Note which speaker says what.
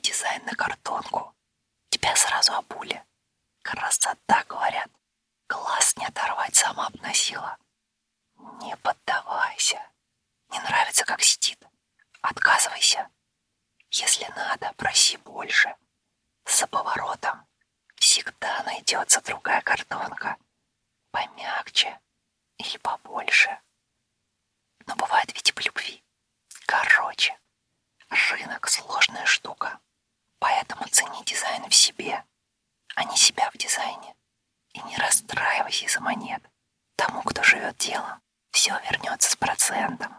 Speaker 1: дизайн на картонку. Тебя сразу обули. Красота, говорят. Глаз не оторвать сама обносила. Не поддавайся. Не нравится, как сидит. Отказывайся. Если надо, проси больше. За поворотом всегда найдется другая картонка. Помягче или побольше. Но бывает рынок — сложная штука. Поэтому цени дизайн в себе, а не себя в дизайне. И не расстраивайся из-за монет. Тому, кто живет делом, все вернется с процентом.